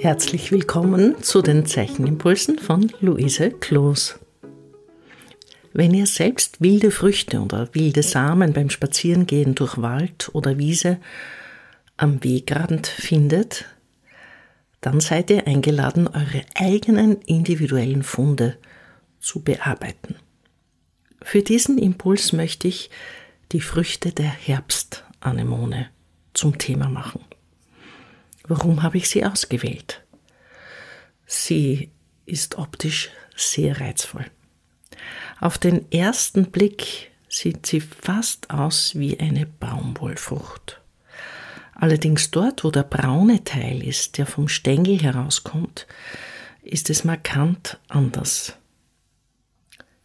Herzlich willkommen zu den Zeichenimpulsen von Luise Kloos. Wenn ihr selbst wilde Früchte oder wilde Samen beim Spazierengehen durch Wald oder Wiese am Wegrand findet, dann seid ihr eingeladen, eure eigenen individuellen Funde zu bearbeiten. Für diesen Impuls möchte ich die Früchte der Herbstanemone zum Thema machen. Warum habe ich sie ausgewählt? Sie ist optisch sehr reizvoll. Auf den ersten Blick sieht sie fast aus wie eine Baumwollfrucht. Allerdings dort, wo der braune Teil ist, der vom Stängel herauskommt, ist es markant anders.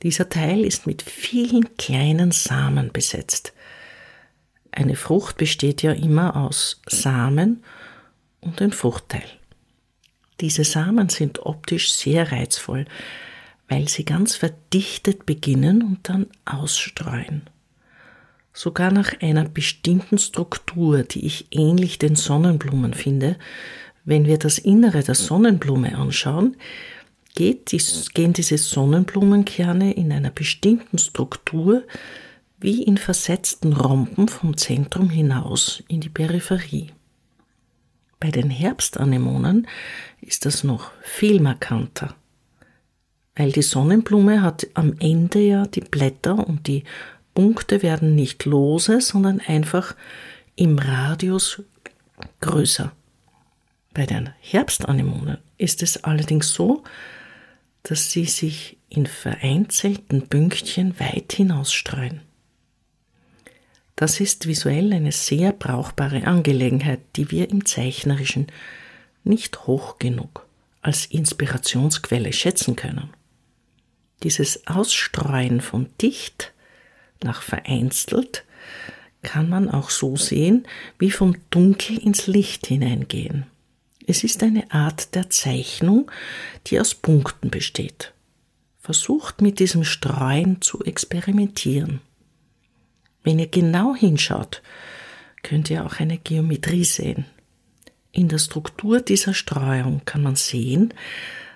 Dieser Teil ist mit vielen kleinen Samen besetzt. Eine Frucht besteht ja immer aus Samen und ein Fruchtteil. Diese Samen sind optisch sehr reizvoll, weil sie ganz verdichtet beginnen und dann ausstreuen sogar nach einer bestimmten Struktur, die ich ähnlich den Sonnenblumen finde. Wenn wir das Innere der Sonnenblume anschauen, gehen diese Sonnenblumenkerne in einer bestimmten Struktur wie in versetzten Rompen vom Zentrum hinaus in die Peripherie. Bei den Herbstanemonen ist das noch viel markanter, weil die Sonnenblume hat am Ende ja die Blätter und die Punkte werden nicht lose, sondern einfach im Radius größer. Bei den Herbstanemonen ist es allerdings so, dass sie sich in vereinzelten Pünktchen weit hinausstreuen. Das ist visuell eine sehr brauchbare Angelegenheit, die wir im Zeichnerischen nicht hoch genug als Inspirationsquelle schätzen können. Dieses Ausstreuen von dicht nach vereinzelt kann man auch so sehen, wie vom Dunkel ins Licht hineingehen. Es ist eine Art der Zeichnung, die aus Punkten besteht. Versucht mit diesem Streuen zu experimentieren. Wenn ihr genau hinschaut, könnt ihr auch eine Geometrie sehen. In der Struktur dieser Streuung kann man sehen,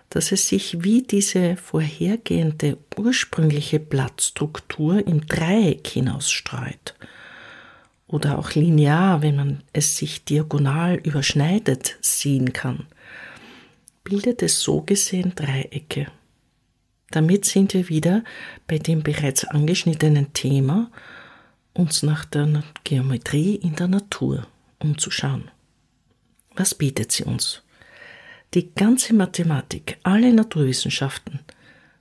dass es sich wie diese vorhergehende ursprüngliche Blattstruktur im Dreieck hinausstreut oder auch linear, wenn man es sich diagonal überschneidet, sehen kann, bildet es so gesehen Dreiecke. Damit sind wir wieder bei dem bereits angeschnittenen Thema, uns nach der Geometrie in der Natur umzuschauen. Was bietet sie uns? Die ganze Mathematik, alle Naturwissenschaften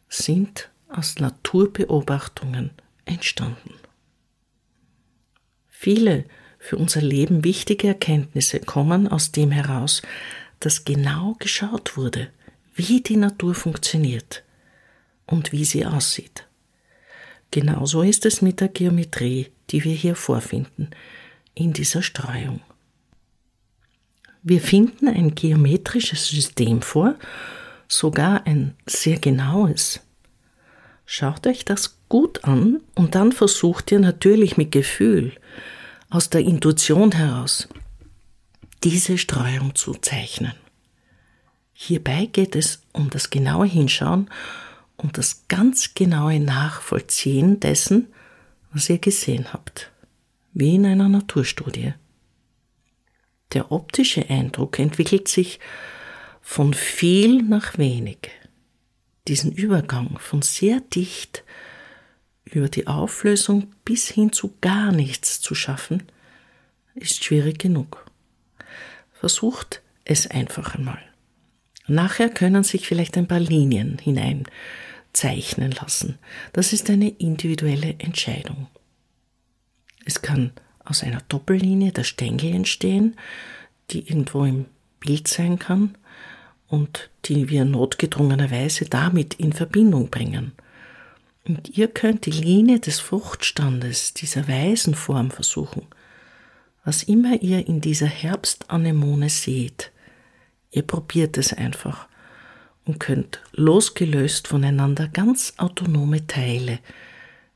sind aus Naturbeobachtungen entstanden. Viele für unser Leben wichtige Erkenntnisse kommen aus dem heraus, dass genau geschaut wurde, wie die Natur funktioniert und wie sie aussieht. Genauso ist es mit der Geometrie, die wir hier vorfinden, in dieser Streuung. Wir finden ein geometrisches System vor, sogar ein sehr genaues. Schaut euch das gut an und dann versucht ihr natürlich mit Gefühl, aus der Intuition heraus, diese Streuung zu zeichnen. Hierbei geht es um das genaue Hinschauen und das ganz genaue Nachvollziehen dessen, was ihr gesehen habt, wie in einer Naturstudie. Der optische Eindruck entwickelt sich von viel nach wenig. Diesen Übergang von sehr dicht über die Auflösung bis hin zu gar nichts zu schaffen, ist schwierig genug. Versucht es einfach einmal. Nachher können sich vielleicht ein paar Linien hinein zeichnen lassen. Das ist eine individuelle Entscheidung. Es kann aus einer Doppellinie der Stängel entstehen, die irgendwo im Bild sein kann und die wir notgedrungenerweise damit in Verbindung bringen. Und ihr könnt die Linie des Fruchtstandes dieser weißen Form versuchen. Was immer ihr in dieser Herbstanemone seht, ihr probiert es einfach und könnt losgelöst voneinander ganz autonome Teile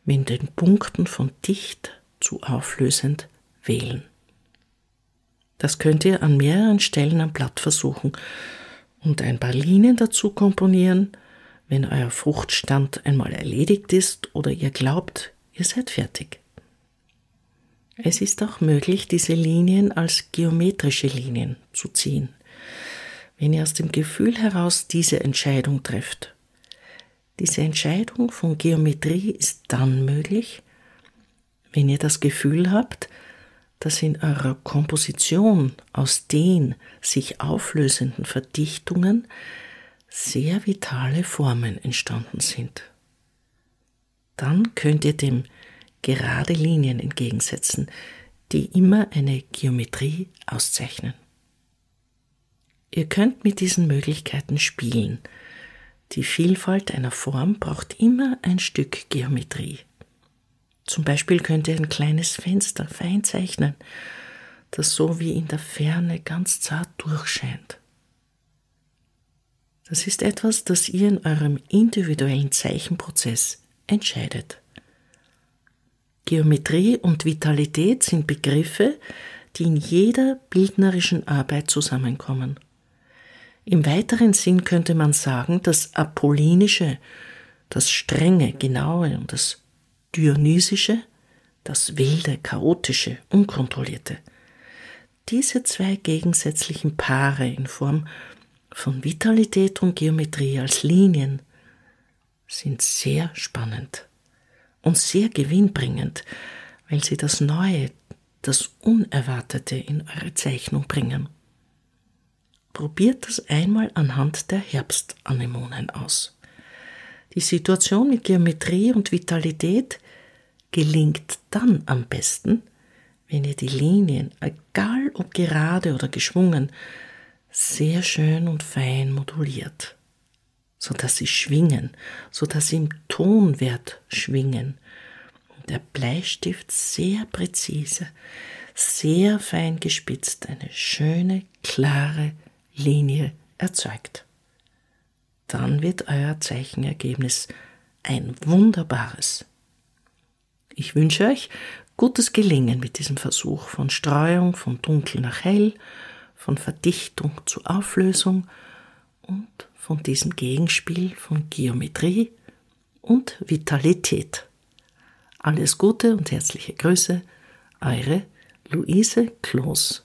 mit den Punkten von dicht zu auflösend wählen. Das könnt ihr an mehreren Stellen am Blatt versuchen. und ein paar Linien dazu komponieren, wenn euer Fruchtstand einmal erledigt ist oder ihr glaubt, ihr seid fertig. Es ist auch möglich, diese Linien als geometrische Linien zu ziehen, wenn ihr aus dem Gefühl heraus diese Entscheidung trefft. Diese Entscheidung von Geometrie ist dann möglich, wenn ihr das Gefühl habt, dass in eurer Komposition aus den sich auflösenden Verdichtungen sehr vitale Formen entstanden sind. Dann könnt ihr dem gerade Linien entgegensetzen, die immer eine Geometrie auszeichnen. Ihr könnt mit diesen Möglichkeiten spielen. Die Vielfalt einer Form braucht immer ein Stück Geometrie. Zum Beispiel könnt ihr ein kleines Fenster fein zeichnen, das so wie in der Ferne ganz zart durchscheint. Das ist etwas, das ihr in eurem individuellen Zeichenprozess entscheidet. Geometrie und Vitalität sind Begriffe, die in jeder bildnerischen Arbeit zusammenkommen. Im weiteren Sinn könnte man sagen, das Apollinische, das Strenge, Genaue und das Dionysische, das wilde, chaotische, unkontrollierte. Diese zwei gegensätzlichen Paare in Form von Vitalität und Geometrie als Linien sind sehr spannend und sehr gewinnbringend, weil sie das Neue, das Unerwartete in eure Zeichnung bringen. Probiert das einmal anhand der Herbstanemonen aus. Die Situation mit Geometrie und Vitalität gelingt dann am besten, wenn ihr die Linien, egal ob gerade oder geschwungen, sehr schön und fein moduliert, so dass sie schwingen, so dass sie im Tonwert schwingen und der Bleistift sehr präzise, sehr fein gespitzt eine schöne, klare Linie erzeugt dann wird euer Zeichenergebnis ein wunderbares. Ich wünsche euch gutes Gelingen mit diesem Versuch von Streuung von dunkel nach hell, von Verdichtung zu Auflösung und von diesem Gegenspiel von Geometrie und Vitalität. Alles Gute und herzliche Grüße, eure Luise Kloß.